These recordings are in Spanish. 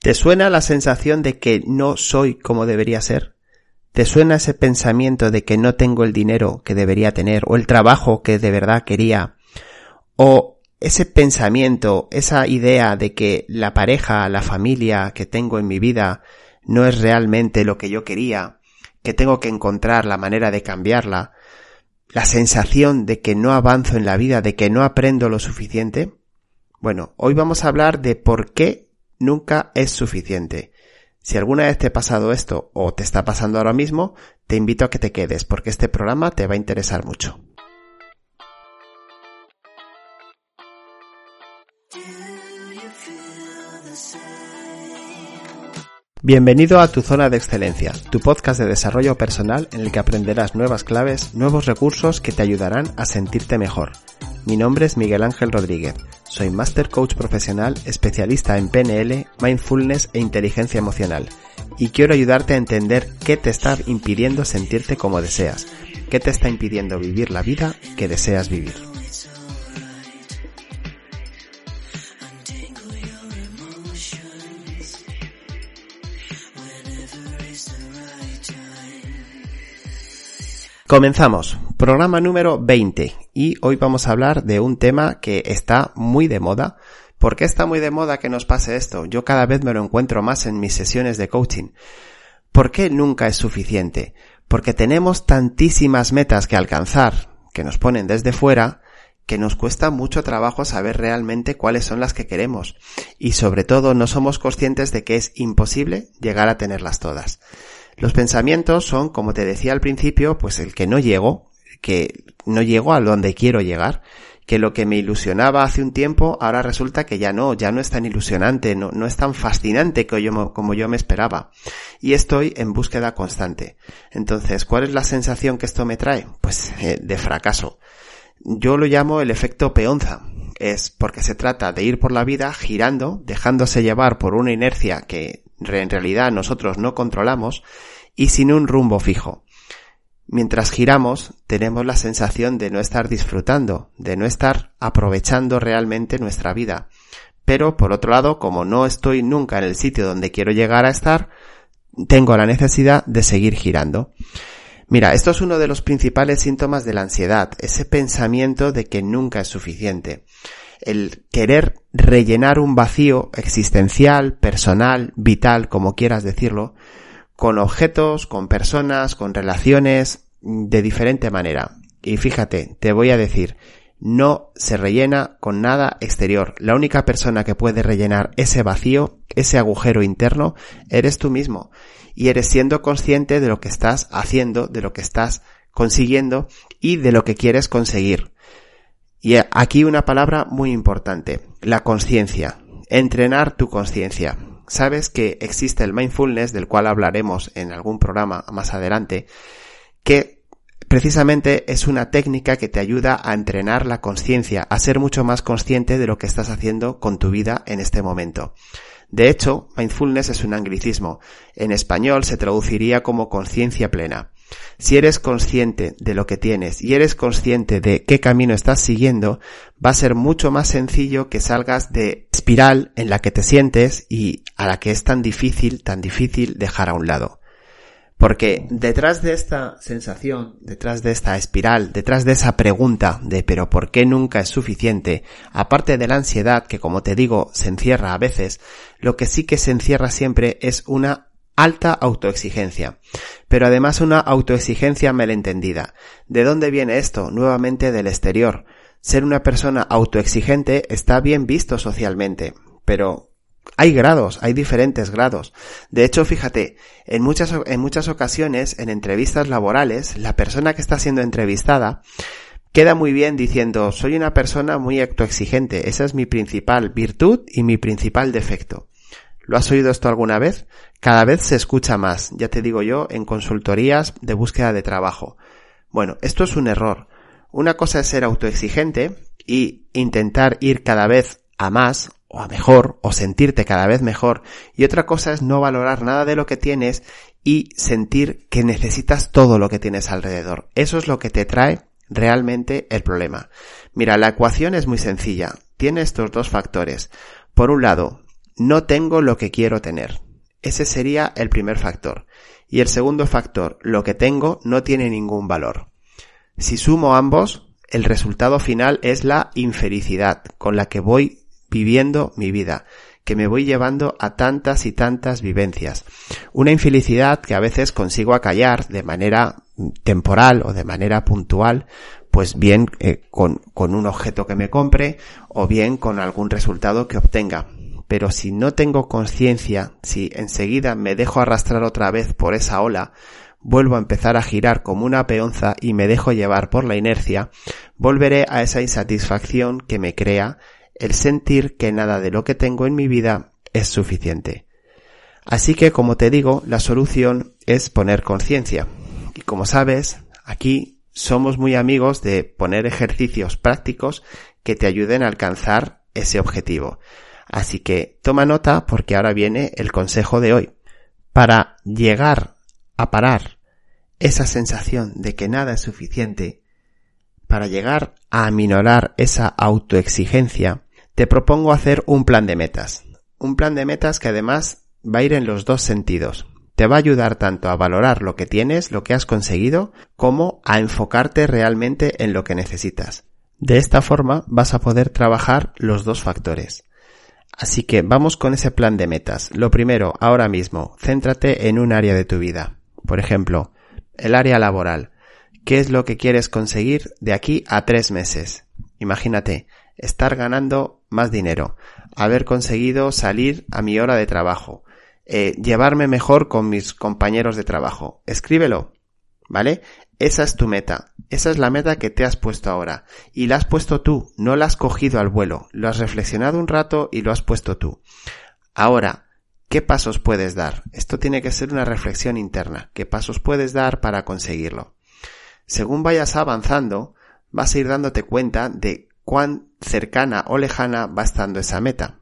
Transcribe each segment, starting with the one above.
¿Te suena la sensación de que no soy como debería ser? ¿Te suena ese pensamiento de que no tengo el dinero que debería tener o el trabajo que de verdad quería? ¿O ese pensamiento, esa idea de que la pareja, la familia que tengo en mi vida no es realmente lo que yo quería, que tengo que encontrar la manera de cambiarla, la sensación de que no avanzo en la vida, de que no aprendo lo suficiente? Bueno, hoy vamos a hablar de por qué nunca es suficiente. Si alguna vez te ha pasado esto o te está pasando ahora mismo, te invito a que te quedes porque este programa te va a interesar mucho. Bienvenido a tu zona de excelencia, tu podcast de desarrollo personal en el que aprenderás nuevas claves, nuevos recursos que te ayudarán a sentirte mejor. Mi nombre es Miguel Ángel Rodríguez, soy Master Coach profesional especialista en PNL, Mindfulness e inteligencia emocional. Y quiero ayudarte a entender qué te está impidiendo sentirte como deseas, qué te está impidiendo vivir la vida que deseas vivir. Comenzamos, programa número 20 y hoy vamos a hablar de un tema que está muy de moda. ¿Por qué está muy de moda que nos pase esto? Yo cada vez me lo encuentro más en mis sesiones de coaching. ¿Por qué nunca es suficiente? Porque tenemos tantísimas metas que alcanzar, que nos ponen desde fuera, que nos cuesta mucho trabajo saber realmente cuáles son las que queremos. Y sobre todo no somos conscientes de que es imposible llegar a tenerlas todas. Los pensamientos son, como te decía al principio, pues el que no llego, que no llego a donde quiero llegar, que lo que me ilusionaba hace un tiempo ahora resulta que ya no, ya no es tan ilusionante, no, no es tan fascinante como yo, como yo me esperaba. Y estoy en búsqueda constante. Entonces, ¿cuál es la sensación que esto me trae? Pues eh, de fracaso. Yo lo llamo el efecto peonza. Es porque se trata de ir por la vida girando, dejándose llevar por una inercia que en realidad nosotros no controlamos y sin un rumbo fijo. Mientras giramos, tenemos la sensación de no estar disfrutando, de no estar aprovechando realmente nuestra vida. Pero, por otro lado, como no estoy nunca en el sitio donde quiero llegar a estar, tengo la necesidad de seguir girando. Mira, esto es uno de los principales síntomas de la ansiedad, ese pensamiento de que nunca es suficiente el querer rellenar un vacío existencial, personal, vital, como quieras decirlo, con objetos, con personas, con relaciones, de diferente manera. Y fíjate, te voy a decir, no se rellena con nada exterior. La única persona que puede rellenar ese vacío, ese agujero interno, eres tú mismo. Y eres siendo consciente de lo que estás haciendo, de lo que estás consiguiendo y de lo que quieres conseguir. Y aquí una palabra muy importante, la conciencia. Entrenar tu conciencia. Sabes que existe el mindfulness, del cual hablaremos en algún programa más adelante, que precisamente es una técnica que te ayuda a entrenar la conciencia, a ser mucho más consciente de lo que estás haciendo con tu vida en este momento. De hecho, mindfulness es un anglicismo. En español se traduciría como conciencia plena. Si eres consciente de lo que tienes y eres consciente de qué camino estás siguiendo, va a ser mucho más sencillo que salgas de espiral en la que te sientes y a la que es tan difícil, tan difícil dejar a un lado. Porque detrás de esta sensación, detrás de esta espiral, detrás de esa pregunta de pero ¿por qué nunca es suficiente? Aparte de la ansiedad que como te digo se encierra a veces, lo que sí que se encierra siempre es una alta autoexigencia, pero además una autoexigencia malentendida. ¿De dónde viene esto? Nuevamente del exterior. Ser una persona autoexigente está bien visto socialmente, pero hay grados, hay diferentes grados. De hecho, fíjate, en muchas, en muchas ocasiones, en entrevistas laborales, la persona que está siendo entrevistada queda muy bien diciendo, soy una persona muy autoexigente, esa es mi principal virtud y mi principal defecto. ¿Lo has oído esto alguna vez? Cada vez se escucha más, ya te digo yo, en consultorías de búsqueda de trabajo. Bueno, esto es un error. Una cosa es ser autoexigente y intentar ir cada vez a más o a mejor o sentirte cada vez mejor y otra cosa es no valorar nada de lo que tienes y sentir que necesitas todo lo que tienes alrededor. Eso es lo que te trae realmente el problema. Mira, la ecuación es muy sencilla. Tiene estos dos factores. Por un lado, no tengo lo que quiero tener. Ese sería el primer factor. Y el segundo factor, lo que tengo no tiene ningún valor. Si sumo ambos, el resultado final es la infelicidad con la que voy viviendo mi vida, que me voy llevando a tantas y tantas vivencias. Una infelicidad que a veces consigo acallar de manera temporal o de manera puntual, pues bien eh, con, con un objeto que me compre o bien con algún resultado que obtenga. Pero si no tengo conciencia, si enseguida me dejo arrastrar otra vez por esa ola, vuelvo a empezar a girar como una peonza y me dejo llevar por la inercia, volveré a esa insatisfacción que me crea el sentir que nada de lo que tengo en mi vida es suficiente. Así que, como te digo, la solución es poner conciencia. Y como sabes, aquí somos muy amigos de poner ejercicios prácticos que te ayuden a alcanzar ese objetivo. Así que toma nota porque ahora viene el consejo de hoy. Para llegar a parar esa sensación de que nada es suficiente, para llegar a aminorar esa autoexigencia, te propongo hacer un plan de metas. Un plan de metas que además va a ir en los dos sentidos. Te va a ayudar tanto a valorar lo que tienes, lo que has conseguido, como a enfocarte realmente en lo que necesitas. De esta forma vas a poder trabajar los dos factores. Así que vamos con ese plan de metas. Lo primero, ahora mismo, céntrate en un área de tu vida. Por ejemplo, el área laboral. ¿Qué es lo que quieres conseguir de aquí a tres meses? Imagínate, estar ganando más dinero, haber conseguido salir a mi hora de trabajo, eh, llevarme mejor con mis compañeros de trabajo. Escríbelo, ¿vale? Esa es tu meta. Esa es la meta que te has puesto ahora. Y la has puesto tú, no la has cogido al vuelo. Lo has reflexionado un rato y lo has puesto tú. Ahora, ¿qué pasos puedes dar? Esto tiene que ser una reflexión interna. ¿Qué pasos puedes dar para conseguirlo? Según vayas avanzando, vas a ir dándote cuenta de cuán cercana o lejana va estando esa meta.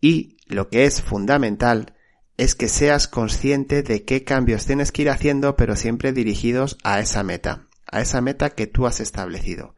Y lo que es fundamental es que seas consciente de qué cambios tienes que ir haciendo, pero siempre dirigidos a esa meta, a esa meta que tú has establecido.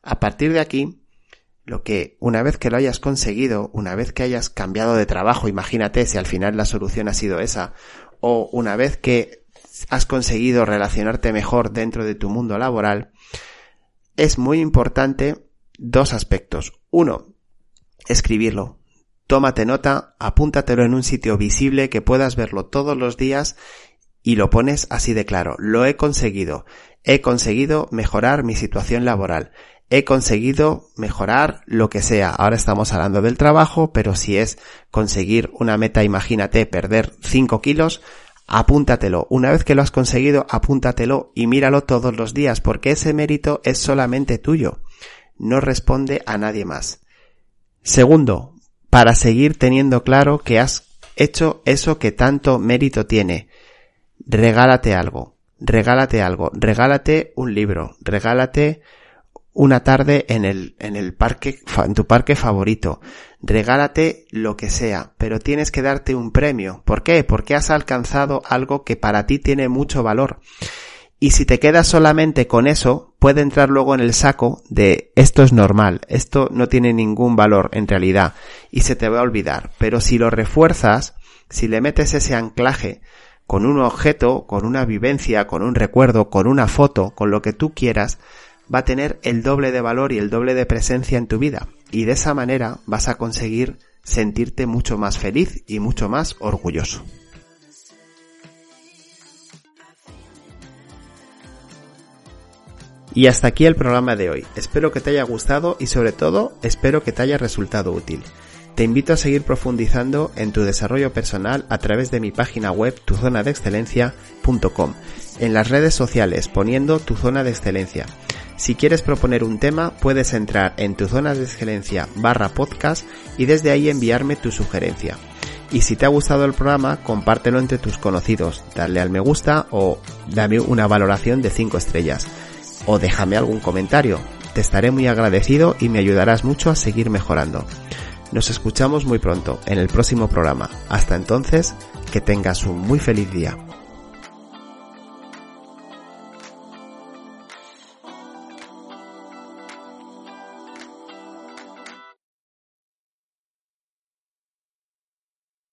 A partir de aquí, lo que una vez que lo hayas conseguido, una vez que hayas cambiado de trabajo, imagínate si al final la solución ha sido esa, o una vez que has conseguido relacionarte mejor dentro de tu mundo laboral, es muy importante dos aspectos. Uno, escribirlo. Tómate nota, apúntatelo en un sitio visible que puedas verlo todos los días y lo pones así de claro. Lo he conseguido. He conseguido mejorar mi situación laboral. He conseguido mejorar lo que sea. Ahora estamos hablando del trabajo, pero si es conseguir una meta, imagínate perder 5 kilos, apúntatelo. Una vez que lo has conseguido, apúntatelo y míralo todos los días, porque ese mérito es solamente tuyo no responde a nadie más. Segundo, para seguir teniendo claro que has hecho eso que tanto mérito tiene, regálate algo, regálate algo, regálate un libro, regálate una tarde en el, en el parque, en tu parque favorito. Regálate lo que sea, pero tienes que darte un premio. ¿Por qué? Porque has alcanzado algo que para ti tiene mucho valor. Y si te quedas solamente con eso, puede entrar luego en el saco de esto es normal, esto no tiene ningún valor en realidad y se te va a olvidar. Pero si lo refuerzas, si le metes ese anclaje con un objeto, con una vivencia, con un recuerdo, con una foto, con lo que tú quieras, va a tener el doble de valor y el doble de presencia en tu vida. Y de esa manera vas a conseguir sentirte mucho más feliz y mucho más orgulloso. Y hasta aquí el programa de hoy. Espero que te haya gustado y sobre todo espero que te haya resultado útil. Te invito a seguir profundizando en tu desarrollo personal a través de mi página web tuzonadexcelencia.com, en las redes sociales poniendo tu zona de excelencia. Si quieres proponer un tema, puedes entrar en tu zona de excelencia barra podcast y desde ahí enviarme tu sugerencia. Y si te ha gustado el programa, compártelo entre tus conocidos, dale al me gusta o dame una valoración de 5 estrellas. O déjame algún comentario. Te estaré muy agradecido y me ayudarás mucho a seguir mejorando. Nos escuchamos muy pronto en el próximo programa. Hasta entonces, que tengas un muy feliz día.